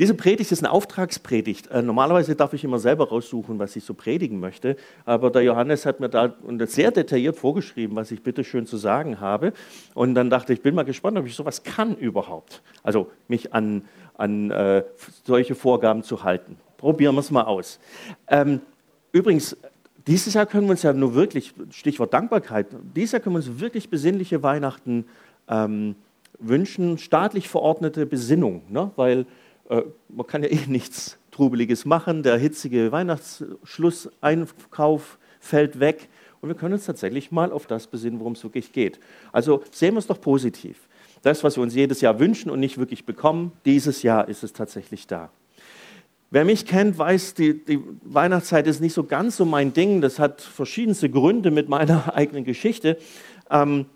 Diese Predigt ist eine Auftragspredigt. Äh, normalerweise darf ich immer selber raussuchen, was ich so predigen möchte. Aber der Johannes hat mir da sehr detailliert vorgeschrieben, was ich bitte schön zu sagen habe. Und dann dachte ich, bin mal gespannt, ob ich sowas kann überhaupt. Also mich an, an äh, solche Vorgaben zu halten. Probieren wir es mal aus. Ähm, übrigens, dieses Jahr können wir uns ja nur wirklich, Stichwort Dankbarkeit, dieses Jahr können wir uns wirklich besinnliche Weihnachten ähm, wünschen, staatlich verordnete Besinnung, ne? weil man kann ja eh nichts Trubeliges machen, der hitzige Weihnachtsschlusseinkauf fällt weg und wir können uns tatsächlich mal auf das besinnen, worum es wirklich geht. Also sehen wir es doch positiv. Das, was wir uns jedes Jahr wünschen und nicht wirklich bekommen, dieses Jahr ist es tatsächlich da. Wer mich kennt, weiß, die, die, Weihnachtszeit ist nicht so ganz so mein Ding. Das hat verschiedenste Gründe mit meiner eigenen Geschichte. Ähm,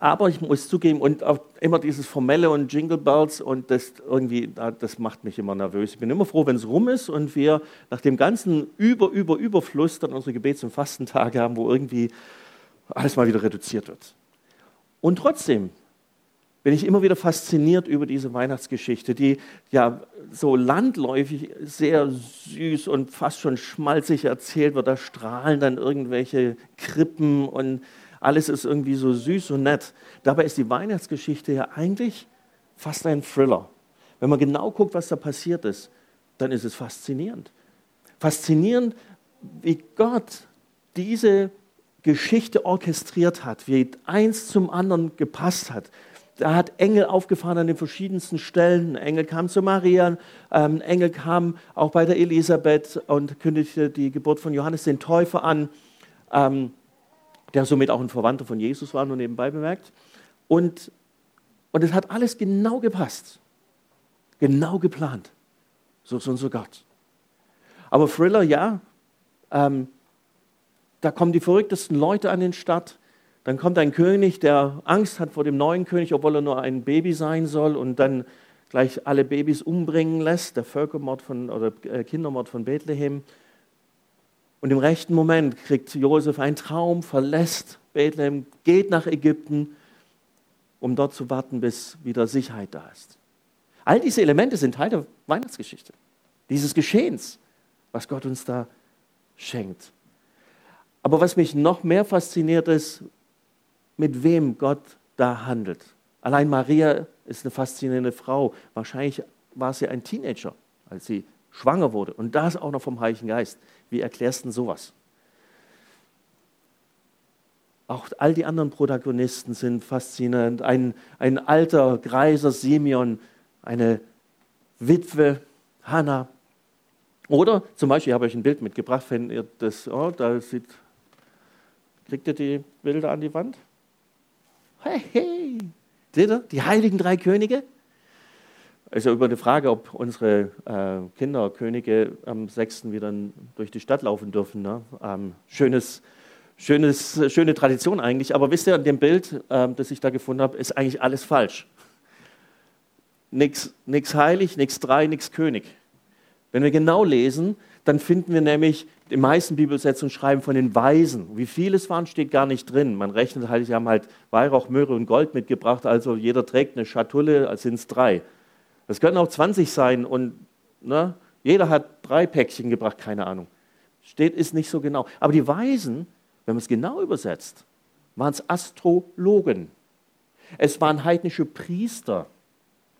aber ich muss zugeben, und auch immer dieses Formelle und Jingle Bells und das irgendwie, das macht mich immer nervös. Ich bin immer froh, wenn es rum ist und wir nach dem ganzen Über, Über, Überfluss dann unsere Gebets- und Fastentage haben, wo irgendwie alles mal wieder reduziert wird. Und trotzdem bin ich immer wieder fasziniert über diese Weihnachtsgeschichte, die ja so landläufig sehr süß und fast schon schmalzig erzählt wird. Da strahlen dann irgendwelche Krippen und alles ist irgendwie so süß und nett. Dabei ist die Weihnachtsgeschichte ja eigentlich fast ein Thriller. Wenn man genau guckt, was da passiert ist, dann ist es faszinierend. Faszinierend, wie Gott diese Geschichte orchestriert hat, wie eins zum anderen gepasst hat. Da hat Engel aufgefahren an den verschiedensten Stellen. Ein Engel kam zu Maria, ähm, Engel kam auch bei der Elisabeth und kündigte die Geburt von Johannes den Täufer an. Ähm, der somit auch ein Verwandter von Jesus war, nur nebenbei bemerkt. Und, und es hat alles genau gepasst, genau geplant. So ist unser Gott. Aber Thriller, ja, ähm, da kommen die verrücktesten Leute an den Start. Dann kommt ein König, der Angst hat vor dem neuen König, obwohl er nur ein Baby sein soll und dann gleich alle Babys umbringen lässt, der Völkermord von, oder äh, Kindermord von Bethlehem. Und im rechten Moment kriegt Josef einen Traum, verlässt Bethlehem, geht nach Ägypten, um dort zu warten, bis wieder Sicherheit da ist. All diese Elemente sind Teil der Weihnachtsgeschichte, dieses Geschehens, was Gott uns da schenkt. Aber was mich noch mehr fasziniert ist, mit wem Gott da handelt. Allein Maria ist eine faszinierende Frau. Wahrscheinlich war sie ein Teenager, als sie schwanger wurde. Und das auch noch vom Heiligen Geist. Wie erklärst du sowas? Auch all die anderen Protagonisten sind faszinierend. Ein, ein alter, greiser Simeon, eine Witwe, Hannah. Oder zum Beispiel, ich habe euch ein Bild mitgebracht, wenn ihr das, oh, da sieht, kriegt ihr die Bilder an die Wand? Hey, hey, seht ihr, die heiligen drei Könige? Also über die Frage, ob unsere äh, Kinder, Könige am 6. wieder durch die Stadt laufen dürfen. Ne? Ähm, schönes, schönes, schöne Tradition eigentlich. Aber wisst ihr, an dem Bild, ähm, das ich da gefunden habe, ist eigentlich alles falsch. Nichts heilig, nichts drei, nichts König. Wenn wir genau lesen, dann finden wir nämlich, die meisten Bibelsetzungen schreiben von den Weisen. Wie viele es waren, steht gar nicht drin. Man rechnet halt, sie haben halt Weihrauch, Möhre und Gold mitgebracht, also jeder trägt eine Schatulle, als sind es drei. Das können auch 20 sein und ne, jeder hat drei Päckchen gebracht, keine Ahnung. Steht, ist nicht so genau. Aber die Weisen, wenn man es genau übersetzt, waren es Astrologen. Es waren heidnische Priester,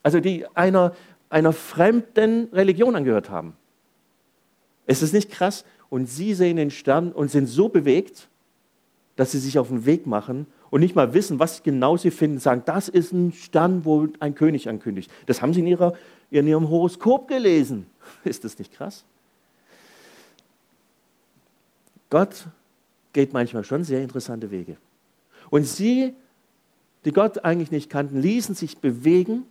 also die einer, einer fremden Religion angehört haben. Ist es nicht krass? Und sie sehen den Stern und sind so bewegt, dass sie sich auf den Weg machen und nicht mal wissen, was genau sie finden, sagen, das ist ein Stern, wo ein König ankündigt. Das haben sie in, ihrer, in ihrem Horoskop gelesen. Ist das nicht krass? Gott geht manchmal schon sehr interessante Wege. Und sie, die Gott eigentlich nicht kannten, ließen sich bewegen,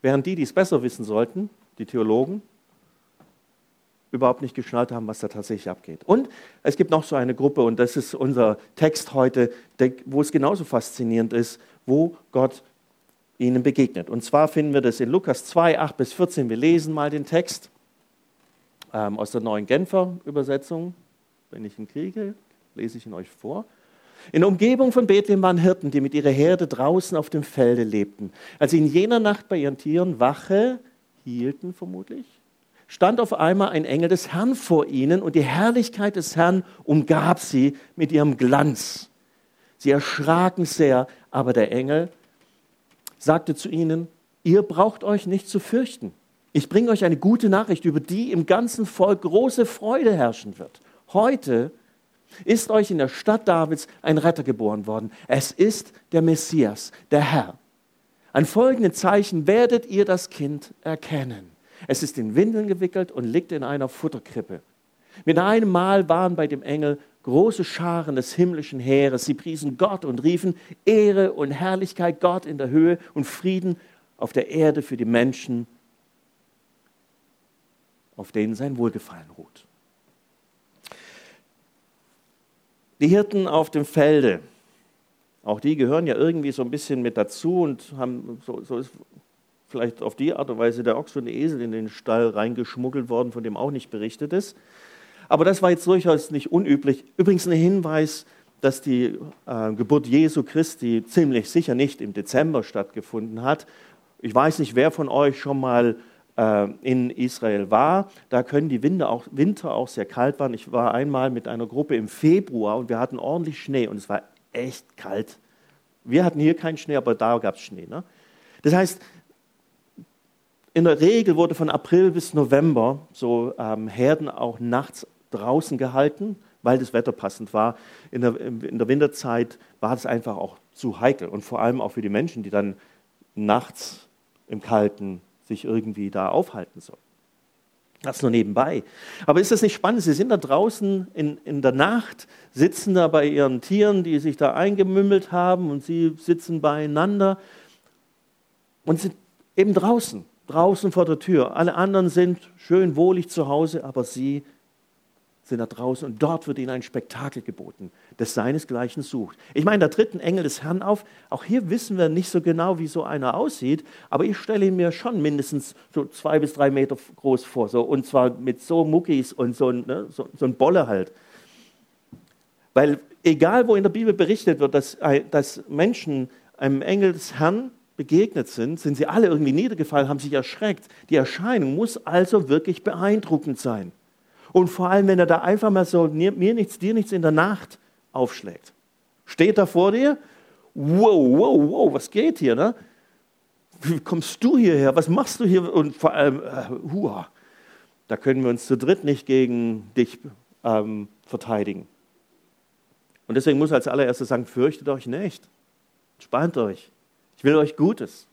während die, die es besser wissen sollten, die Theologen, überhaupt nicht geschnallt haben, was da tatsächlich abgeht. Und es gibt noch so eine Gruppe, und das ist unser Text heute, wo es genauso faszinierend ist, wo Gott ihnen begegnet. Und zwar finden wir das in Lukas 2, 8 bis 14. Wir lesen mal den Text ähm, aus der neuen Genfer Übersetzung. Wenn ich ihn kriege, lese ich ihn euch vor. In der Umgebung von Bethlehem waren Hirten, die mit ihrer Herde draußen auf dem Felde lebten. Als sie in jener Nacht bei ihren Tieren Wache hielten, vermutlich, stand auf einmal ein Engel des Herrn vor ihnen und die Herrlichkeit des Herrn umgab sie mit ihrem Glanz. Sie erschraken sehr, aber der Engel sagte zu ihnen, ihr braucht euch nicht zu fürchten. Ich bringe euch eine gute Nachricht, über die im ganzen Volk große Freude herrschen wird. Heute ist euch in der Stadt Davids ein Retter geboren worden. Es ist der Messias, der Herr. An folgenden Zeichen werdet ihr das Kind erkennen. Es ist in Windeln gewickelt und liegt in einer Futterkrippe. Mit einem Mal waren bei dem Engel große Scharen des himmlischen Heeres. Sie priesen Gott und riefen Ehre und Herrlichkeit Gott in der Höhe und Frieden auf der Erde für die Menschen, auf denen sein Wohlgefallen ruht. Die Hirten auf dem Felde, auch die gehören ja irgendwie so ein bisschen mit dazu und haben, so, so ist vielleicht auf die Art und Weise der Ochs und der Esel in den Stall reingeschmuggelt worden, von dem auch nicht berichtet ist. Aber das war jetzt durchaus nicht unüblich. Übrigens ein Hinweis, dass die äh, Geburt Jesu Christi ziemlich sicher nicht im Dezember stattgefunden hat. Ich weiß nicht, wer von euch schon mal äh, in Israel war. Da können die Winter auch, Winter auch sehr kalt werden. Ich war einmal mit einer Gruppe im Februar und wir hatten ordentlich Schnee und es war echt kalt. Wir hatten hier keinen Schnee, aber da gab es Schnee. Ne? Das heißt, in der Regel wurde von April bis November so ähm, Herden auch nachts draußen gehalten, weil das Wetter passend war. In der, in der Winterzeit war es einfach auch zu heikel und vor allem auch für die Menschen, die dann nachts im Kalten sich irgendwie da aufhalten sollen. Das nur nebenbei. Aber ist das nicht spannend? Sie sind da draußen in, in der Nacht, sitzen da bei ihren Tieren, die sich da eingemümmelt haben und sie sitzen beieinander und sind eben draußen, draußen vor der Tür. Alle anderen sind schön wohlig zu Hause, aber sie sind da draußen und dort wird ihnen ein Spektakel geboten, das seinesgleichen sucht. Ich meine, da tritt ein Engel des Herrn auf. Auch hier wissen wir nicht so genau, wie so einer aussieht, aber ich stelle ihn mir schon mindestens so zwei bis drei Meter groß vor. So, und zwar mit so Muckis und so, ne, so, so ein Bolle halt. Weil egal, wo in der Bibel berichtet wird, dass, dass Menschen einem Engel des Herrn begegnet sind, sind sie alle irgendwie niedergefallen, haben sich erschreckt. Die Erscheinung muss also wirklich beeindruckend sein. Und vor allem, wenn er da einfach mal so mir nichts, dir nichts in der Nacht aufschlägt. Steht da vor dir, wow, wow, wow, was geht hier? Ne? Wie kommst du hierher? Was machst du hier? Und vor allem, äh, hua, da können wir uns zu dritt nicht gegen dich ähm, verteidigen. Und deswegen muss er als allererstes sagen, fürchtet euch nicht. Spannt euch. Ich will euch Gutes.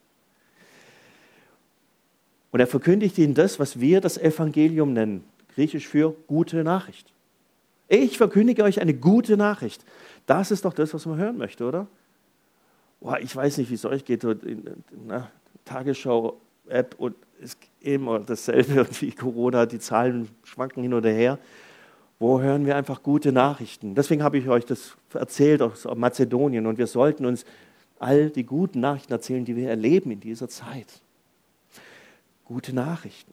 Und er verkündigt ihnen das, was wir das Evangelium nennen griechisch für gute Nachricht. Ich verkündige euch eine gute Nachricht. Das ist doch das, was man hören möchte, oder? Boah, ich weiß nicht, wie es euch geht. Tagesschau-App und ist immer dasselbe wie Corona, die Zahlen schwanken hin oder her. Wo hören wir einfach gute Nachrichten? Deswegen habe ich euch das erzählt aus Mazedonien und wir sollten uns all die guten Nachrichten erzählen, die wir erleben in dieser Zeit. Gute Nachrichten.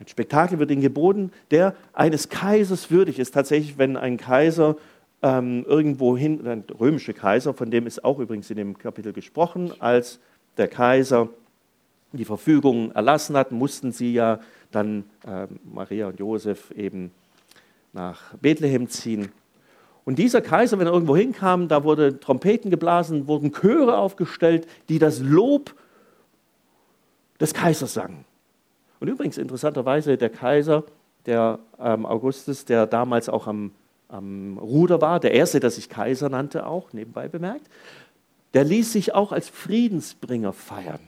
Ein Spektakel wird ihnen geboten, der eines Kaisers würdig ist. Tatsächlich, wenn ein Kaiser ähm, irgendwo hin, ein römischer Kaiser, von dem ist auch übrigens in dem Kapitel gesprochen, als der Kaiser die Verfügung erlassen hat, mussten sie ja dann äh, Maria und Josef eben nach Bethlehem ziehen. Und dieser Kaiser, wenn er irgendwo hinkam, da wurden Trompeten geblasen, wurden Chöre aufgestellt, die das Lob des Kaisers sangen. Und übrigens interessanterweise der Kaiser, der ähm, Augustus, der damals auch am, am Ruder war, der erste, der sich Kaiser nannte, auch nebenbei bemerkt, der ließ sich auch als Friedensbringer feiern.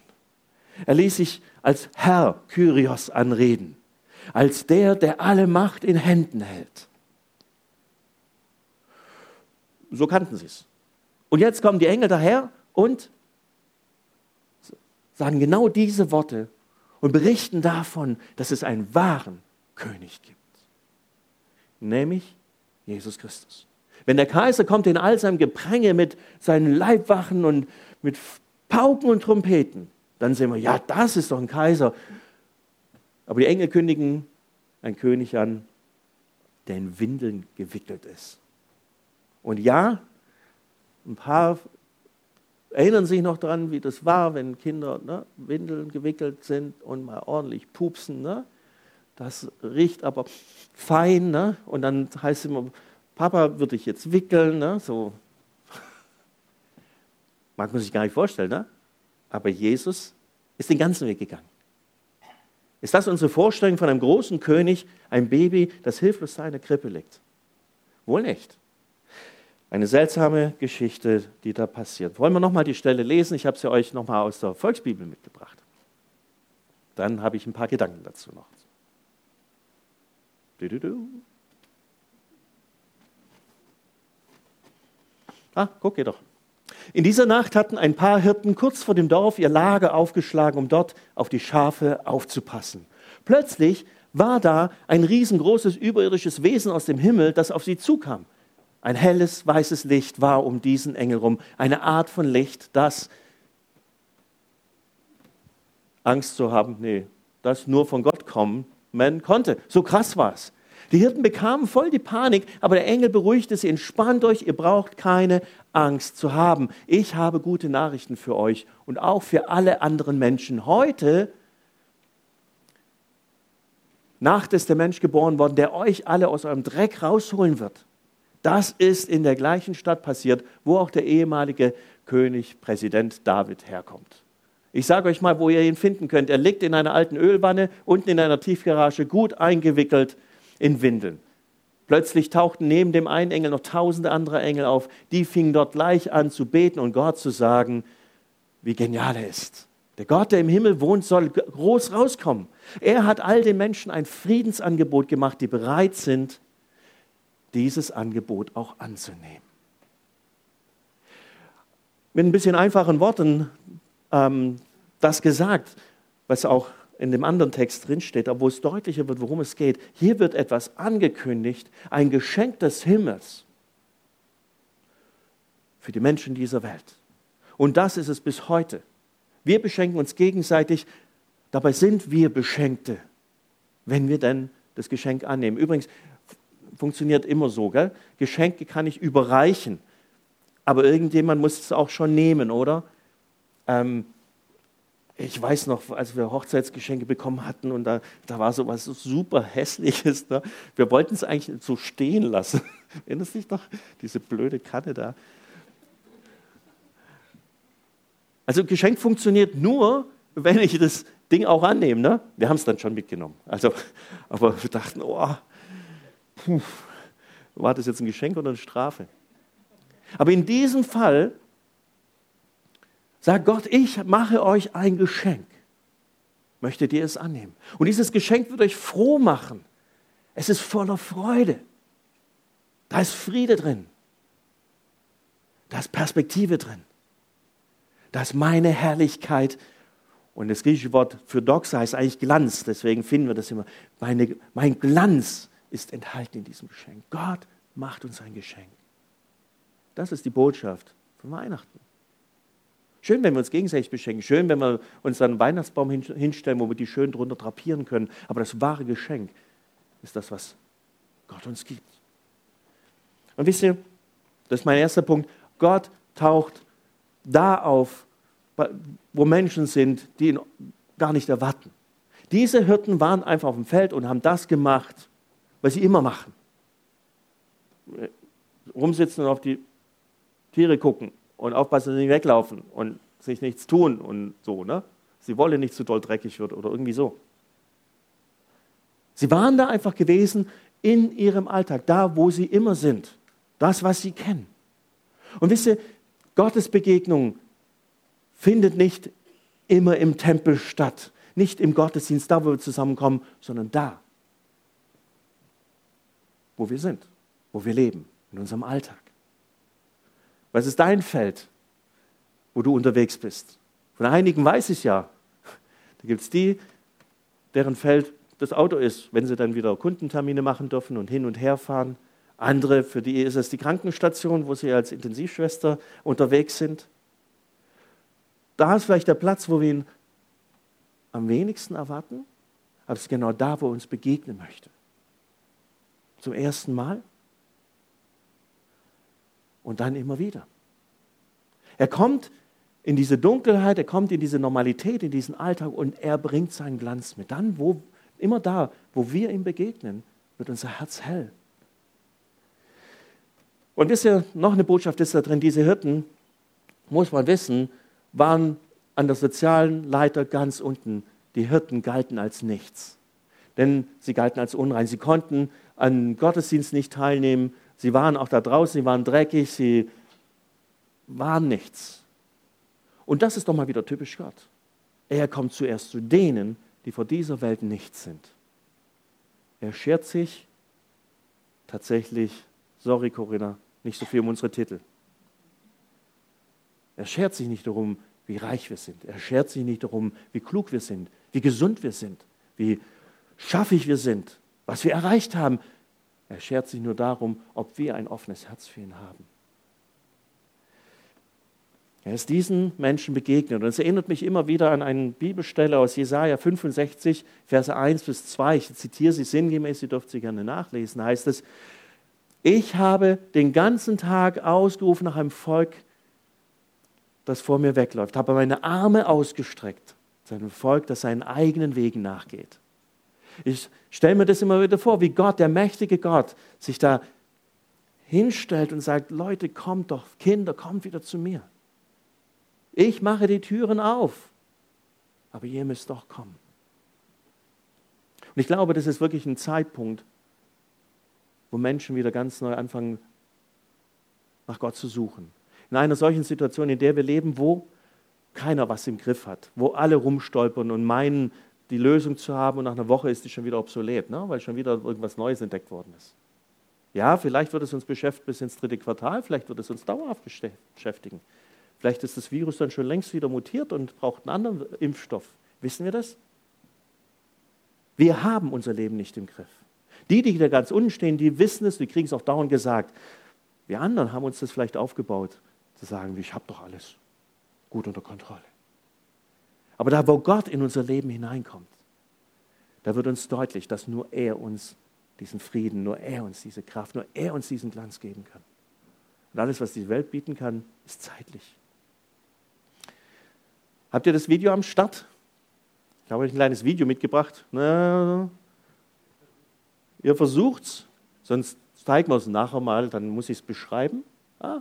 Er ließ sich als Herr Kyrios anreden, als der, der alle Macht in Händen hält. So kannten sie es. Und jetzt kommen die Engel daher und sagen genau diese Worte und berichten davon, dass es einen wahren König gibt, nämlich Jesus Christus. Wenn der Kaiser kommt in all seinem Gepränge mit seinen Leibwachen und mit Pauken und Trompeten, dann sehen wir, ja, das ist doch ein Kaiser. Aber die Engel kündigen einen König an, der in Windeln gewickelt ist. Und ja, Ein paar erinnern sich noch daran, wie das war, wenn Kinder ne, Windeln gewickelt sind und mal ordentlich pupsen. Ne? Das riecht aber fein. Ne? Und dann heißt es immer, Papa würde ich jetzt wickeln. Ne? So. Mag man sich gar nicht vorstellen. Ne? Aber Jesus ist den ganzen Weg gegangen. Ist das unsere Vorstellung von einem großen König, ein Baby, das hilflos in der Krippe liegt? Wohl nicht. Eine seltsame Geschichte, die da passiert. Wollen wir nochmal die Stelle lesen? Ich habe sie euch nochmal aus der Volksbibel mitgebracht. Dann habe ich ein paar Gedanken dazu noch. Ah, guck ihr doch. In dieser Nacht hatten ein paar Hirten kurz vor dem Dorf ihr Lager aufgeschlagen, um dort auf die Schafe aufzupassen. Plötzlich war da ein riesengroßes überirdisches Wesen aus dem Himmel, das auf sie zukam. Ein helles, weißes Licht war um diesen Engel rum, eine Art von Licht, das Angst zu haben, nee, das nur von Gott kommen konnte. So krass war es. Die Hirten bekamen voll die Panik, aber der Engel beruhigte sie, entspannt euch, ihr braucht keine Angst zu haben. Ich habe gute Nachrichten für euch und auch für alle anderen Menschen. Heute Nacht ist der Mensch geboren worden, der euch alle aus eurem Dreck rausholen wird. Das ist in der gleichen Stadt passiert, wo auch der ehemalige König, Präsident David herkommt. Ich sage euch mal, wo ihr ihn finden könnt. Er liegt in einer alten Ölwanne, unten in einer Tiefgarage, gut eingewickelt in Windeln. Plötzlich tauchten neben dem einen Engel noch tausende andere Engel auf. Die fingen dort gleich an zu beten und Gott zu sagen, wie genial er ist. Der Gott, der im Himmel wohnt, soll groß rauskommen. Er hat all den Menschen ein Friedensangebot gemacht, die bereit sind, dieses Angebot auch anzunehmen. Mit ein bisschen einfachen Worten ähm, das gesagt, was auch in dem anderen Text drinsteht, aber wo es deutlicher wird, worum es geht. Hier wird etwas angekündigt, ein Geschenk des Himmels für die Menschen dieser Welt. Und das ist es bis heute. Wir beschenken uns gegenseitig, dabei sind wir Beschenkte, wenn wir denn das Geschenk annehmen. Übrigens, funktioniert immer so. Gell? Geschenke kann ich überreichen, aber irgendjemand muss es auch schon nehmen, oder? Ähm, ich weiß noch, als wir Hochzeitsgeschenke bekommen hatten und da, da war so was super Hässliches. Ne? Wir wollten es eigentlich so stehen lassen. Erinnerst du dich noch? Diese blöde Kanne da. Also Geschenk funktioniert nur, wenn ich das Ding auch annehme. Ne? Wir haben es dann schon mitgenommen. Also, aber wir dachten, oh, puh, war das jetzt ein Geschenk oder eine Strafe? Aber in diesem Fall sagt Gott, ich mache euch ein Geschenk. Möchtet ihr es annehmen? Und dieses Geschenk wird euch froh machen. Es ist voller Freude. Da ist Friede drin. Da ist Perspektive drin. Da ist meine Herrlichkeit. Und das griechische Wort für Doxa heißt eigentlich Glanz. Deswegen finden wir das immer. Meine, mein Glanz ist enthalten in diesem Geschenk. Gott macht uns ein Geschenk. Das ist die Botschaft von Weihnachten. Schön, wenn wir uns gegenseitig beschenken. Schön, wenn wir uns einen Weihnachtsbaum hinstellen, wo wir die schön drunter drapieren können. Aber das wahre Geschenk ist das, was Gott uns gibt. Und wisst ihr, das ist mein erster Punkt. Gott taucht da auf, wo Menschen sind, die ihn gar nicht erwarten. Diese Hirten waren einfach auf dem Feld und haben das gemacht, was sie immer machen. Rumsitzen und auf die Tiere gucken und aufpassen, dass sie nicht weglaufen und sich nichts tun und so, ne? Sie wollen nicht zu doll dreckig wird oder irgendwie so. Sie waren da einfach gewesen in ihrem Alltag, da wo sie immer sind. Das, was sie kennen. Und wisst ihr, Gottes Begegnung findet nicht immer im Tempel statt, nicht im Gottesdienst, da wo wir zusammenkommen, sondern da, wo wir sind, wo wir leben, in unserem Alltag. Was ist dein Feld, wo du unterwegs bist? Von einigen weiß ich ja. Da gibt es die, deren Feld das Auto ist, wenn sie dann wieder Kundentermine machen dürfen und hin und her fahren. Andere, für die ist es die Krankenstation, wo sie als Intensivschwester unterwegs sind. Da ist vielleicht der Platz, wo wir ihn am wenigsten erwarten, aber es ist genau da, wo er uns begegnen möchte zum ersten Mal und dann immer wieder. Er kommt in diese Dunkelheit, er kommt in diese Normalität, in diesen Alltag und er bringt seinen Glanz mit. Dann, wo, immer da, wo wir ihm begegnen, wird unser Herz hell. Und wisst ihr, noch eine Botschaft ist da drin, diese Hirten, muss man wissen, waren an der sozialen Leiter ganz unten. Die Hirten galten als nichts. Denn sie galten als unrein. Sie konnten an Gottesdienst nicht teilnehmen. Sie waren auch da draußen, sie waren dreckig, sie waren nichts. Und das ist doch mal wieder typisch Gott. Er kommt zuerst zu denen, die vor dieser Welt nichts sind. Er schert sich tatsächlich, sorry Corinna, nicht so viel um unsere Titel. Er schert sich nicht darum, wie reich wir sind. Er schert sich nicht darum, wie klug wir sind, wie gesund wir sind, wie schaffig wir sind, was wir erreicht haben. Er schert sich nur darum, ob wir ein offenes Herz für ihn haben. Er ist diesen Menschen begegnet. Und es erinnert mich immer wieder an eine Bibelstelle aus Jesaja 65, Verse 1 bis 2. Ich zitiere sie sinngemäß, Sie dürft sie gerne nachlesen. Da heißt es: Ich habe den ganzen Tag ausgerufen nach einem Volk, das vor mir wegläuft, habe meine Arme ausgestreckt zu einem Volk, das seinen eigenen Wegen nachgeht. Ich stelle mir das immer wieder vor, wie Gott, der mächtige Gott, sich da hinstellt und sagt, Leute, kommt doch, Kinder, kommt wieder zu mir. Ich mache die Türen auf, aber ihr müsst doch kommen. Und ich glaube, das ist wirklich ein Zeitpunkt, wo Menschen wieder ganz neu anfangen, nach Gott zu suchen. In einer solchen Situation, in der wir leben, wo keiner was im Griff hat, wo alle rumstolpern und meinen, die Lösung zu haben und nach einer Woche ist die schon wieder obsolet, ne? weil schon wieder irgendwas Neues entdeckt worden ist. Ja, vielleicht wird es uns beschäftigen bis ins dritte Quartal, vielleicht wird es uns dauerhaft beschäftigen. Vielleicht ist das Virus dann schon längst wieder mutiert und braucht einen anderen Impfstoff. Wissen wir das? Wir haben unser Leben nicht im Griff. Die, die da ganz unten stehen, die wissen es, die kriegen es auch dauernd gesagt. Wir anderen haben uns das vielleicht aufgebaut, zu sagen, ich habe doch alles gut unter Kontrolle. Aber da, wo Gott in unser Leben hineinkommt, da wird uns deutlich, dass nur er uns diesen Frieden, nur er uns diese Kraft, nur er uns diesen Glanz geben kann. Und alles, was die Welt bieten kann, ist zeitlich. Habt ihr das Video am Start? Ich habe euch ein kleines Video mitgebracht. Na, ihr versucht's, sonst zeigen wir es nachher mal, dann muss ich es beschreiben. Ah,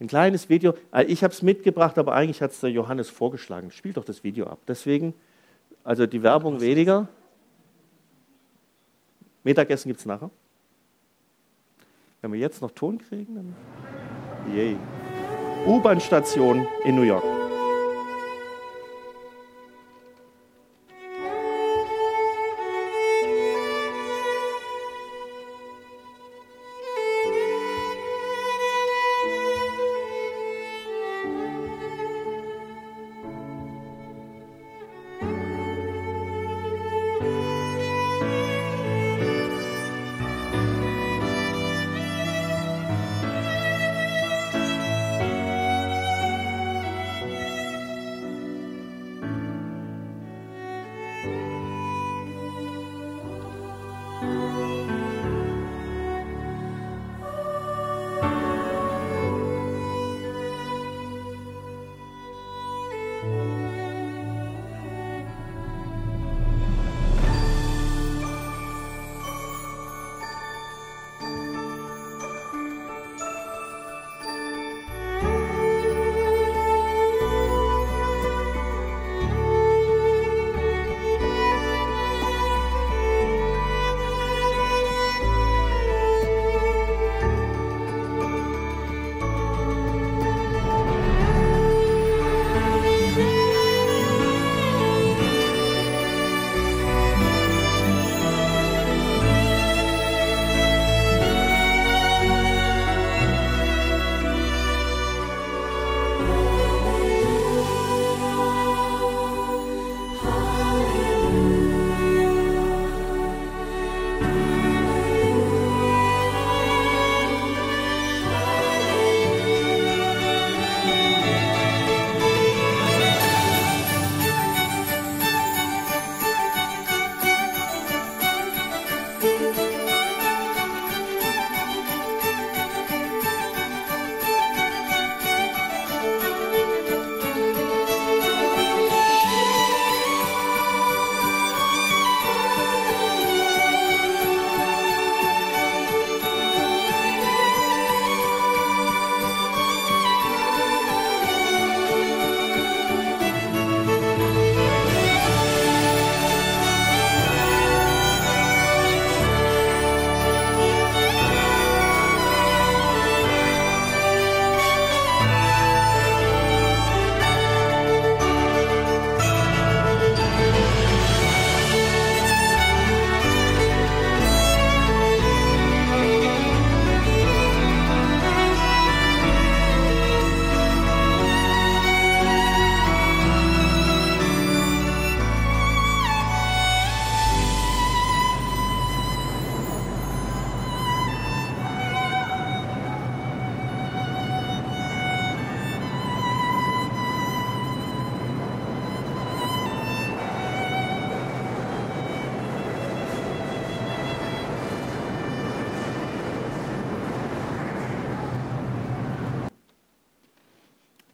ein kleines Video. Äh, ich habe es mitgebracht, aber eigentlich hat es der Johannes vorgeschlagen. Spielt doch das Video ab. Deswegen, also die Werbung weniger. Mittagessen gibt es nachher. Wenn wir jetzt noch Ton kriegen, dann. Yay. U-Bahn-Station in New York.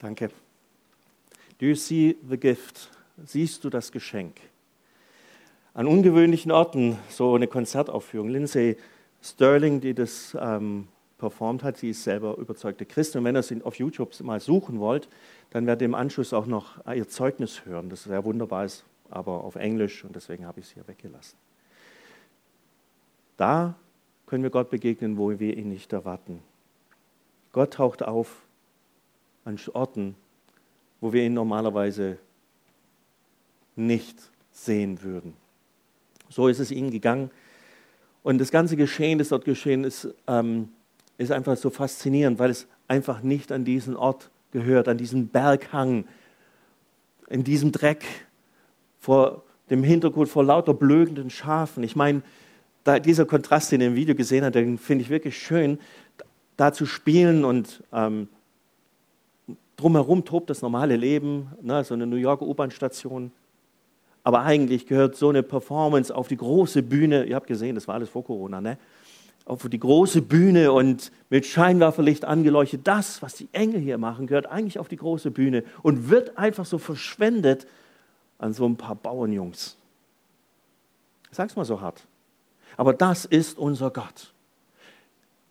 Danke. Do you see the gift? Siehst du das Geschenk? An ungewöhnlichen Orten, so eine Konzertaufführung. Lindsay Sterling, die das ähm, performt hat, sie ist selber überzeugte Christin. Und wenn ihr sie auf YouTube mal suchen wollt, dann werdet ihr im Anschluss auch noch ihr Zeugnis hören, das sehr wunderbar ist, aber auf Englisch und deswegen habe ich es hier weggelassen. Da können wir Gott begegnen, wo wir ihn nicht erwarten. Gott taucht auf an Orten, wo wir ihn normalerweise nicht sehen würden. So ist es ihnen gegangen. Und das ganze Geschehen, das dort geschehen ist, ähm, ist einfach so faszinierend, weil es einfach nicht an diesen Ort gehört, an diesen Berghang, in diesem Dreck, vor dem Hintergrund, vor lauter blökenden Schafen. Ich meine, dieser Kontrast, den ihr im Video gesehen habt, den finde ich wirklich schön, da zu spielen und ähm, drumherum tobt das normale Leben, ne, so eine New York U-Bahn-Station. Aber eigentlich gehört so eine Performance auf die große Bühne, ihr habt gesehen, das war alles vor Corona, ne? auf die große Bühne und mit Scheinwerferlicht angeleuchtet. Das, was die Engel hier machen, gehört eigentlich auf die große Bühne und wird einfach so verschwendet an so ein paar Bauernjungs. Ich sag's mal so hart. Aber das ist unser Gott.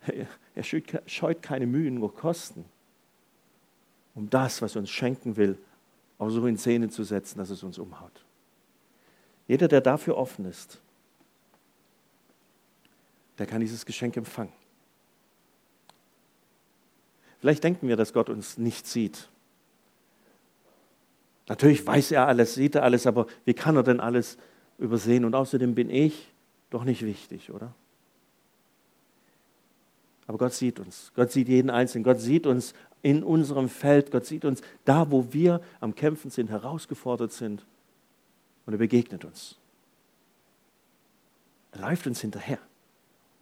Er scheut keine Mühen nur Kosten, um das, was er uns schenken will, auch so in Szene zu setzen, dass es uns umhaut. Jeder, der dafür offen ist, der kann dieses Geschenk empfangen. Vielleicht denken wir, dass Gott uns nicht sieht. Natürlich weiß er alles, sieht er alles, aber wie kann er denn alles übersehen? Und außerdem bin ich doch nicht wichtig, oder? Aber Gott sieht uns. Gott sieht jeden Einzelnen. Gott sieht uns in unserem Feld. Gott sieht uns da, wo wir am Kämpfen sind, herausgefordert sind. Und er begegnet uns. Er läuft uns hinterher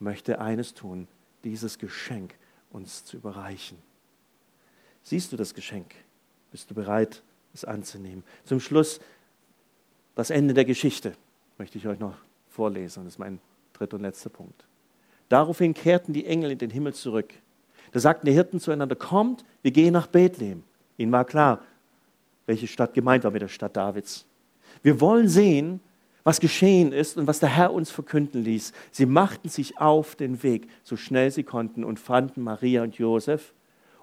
möchte eines tun, dieses Geschenk uns zu überreichen. Siehst du das Geschenk? Bist du bereit, es anzunehmen? Zum Schluss das Ende der Geschichte möchte ich euch noch vorlesen. Das ist mein dritter und letzter Punkt. Daraufhin kehrten die Engel in den Himmel zurück. Da sagten die Hirten zueinander, kommt, wir gehen nach Bethlehem. Ihnen war klar, welche Stadt gemeint war mit der Stadt Davids. Wir wollen sehen, was geschehen ist und was der Herr uns verkünden ließ. Sie machten sich auf den Weg, so schnell sie konnten, und fanden Maria und Josef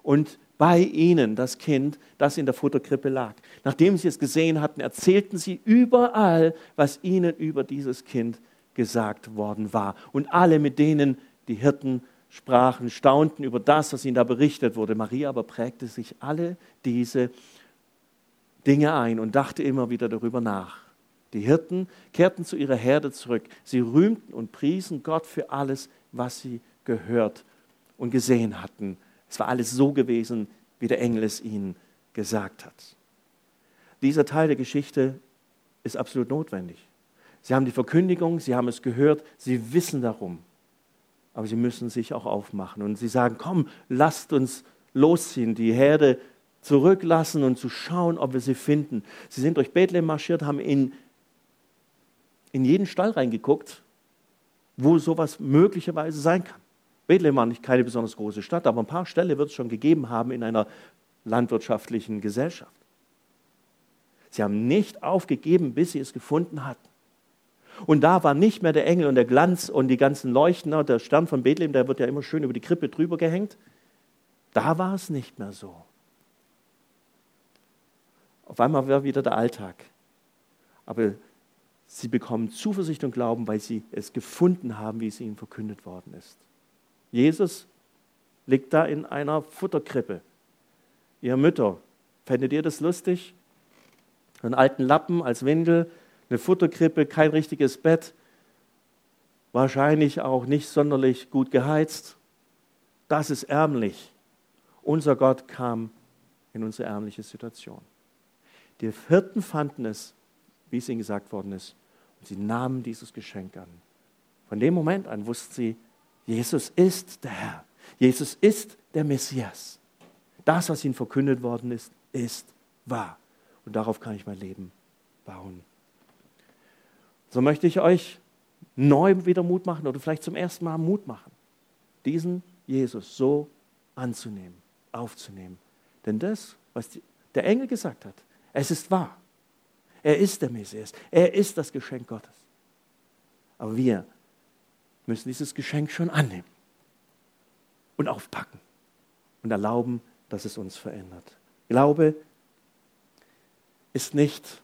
und bei ihnen das Kind, das in der Futterkrippe lag. Nachdem sie es gesehen hatten, erzählten sie überall, was ihnen über dieses Kind gesagt worden war. Und alle, mit denen die Hirten sprachen, staunten über das, was ihnen da berichtet wurde. Maria aber prägte sich alle diese Dinge ein und dachte immer wieder darüber nach. Die Hirten kehrten zu ihrer Herde zurück. Sie rühmten und priesen Gott für alles, was sie gehört und gesehen hatten. Es war alles so gewesen, wie der Engel es ihnen gesagt hat. Dieser Teil der Geschichte ist absolut notwendig. Sie haben die Verkündigung, sie haben es gehört, sie wissen darum. Aber sie müssen sich auch aufmachen und sie sagen, komm, lasst uns losziehen, die Herde zurücklassen und zu schauen, ob wir sie finden. Sie sind durch Bethlehem marschiert, haben in in jeden Stall reingeguckt, wo sowas möglicherweise sein kann. Bethlehem war nicht keine besonders große Stadt, aber ein paar Ställe wird es schon gegeben haben in einer landwirtschaftlichen Gesellschaft. Sie haben nicht aufgegeben, bis sie es gefunden hatten. Und da war nicht mehr der Engel und der Glanz und die ganzen Leuchten. Der Stern von Bethlehem, der wird ja immer schön über die Krippe drüber gehängt. Da war es nicht mehr so. Auf einmal war wieder der Alltag. Aber Sie bekommen Zuversicht und Glauben, weil sie es gefunden haben, wie es ihnen verkündet worden ist. Jesus liegt da in einer Futterkrippe. Ihr Mütter, fändet ihr das lustig? Einen alten Lappen als Windel, eine Futterkrippe, kein richtiges Bett, wahrscheinlich auch nicht sonderlich gut geheizt. Das ist ärmlich. Unser Gott kam in unsere ärmliche Situation. Die Hirten fanden es, wie es ihnen gesagt worden ist, und sie nahmen dieses Geschenk an. Von dem Moment an wussten sie, Jesus ist der Herr. Jesus ist der Messias. Das, was ihnen verkündet worden ist, ist wahr. Und darauf kann ich mein Leben bauen. So möchte ich euch neu wieder Mut machen oder vielleicht zum ersten Mal Mut machen, diesen Jesus so anzunehmen, aufzunehmen, Denn das, was die, der Engel gesagt hat, es ist wahr. Er ist der Messias. Er ist das Geschenk Gottes. Aber wir müssen dieses Geschenk schon annehmen und aufpacken und erlauben, dass es uns verändert. Glaube ist nicht,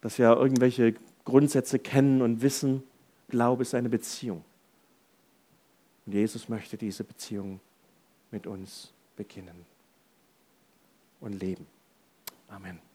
dass wir irgendwelche Grundsätze kennen und wissen. Glaube ist eine Beziehung. Und Jesus möchte diese Beziehung mit uns beginnen und leben. Amen.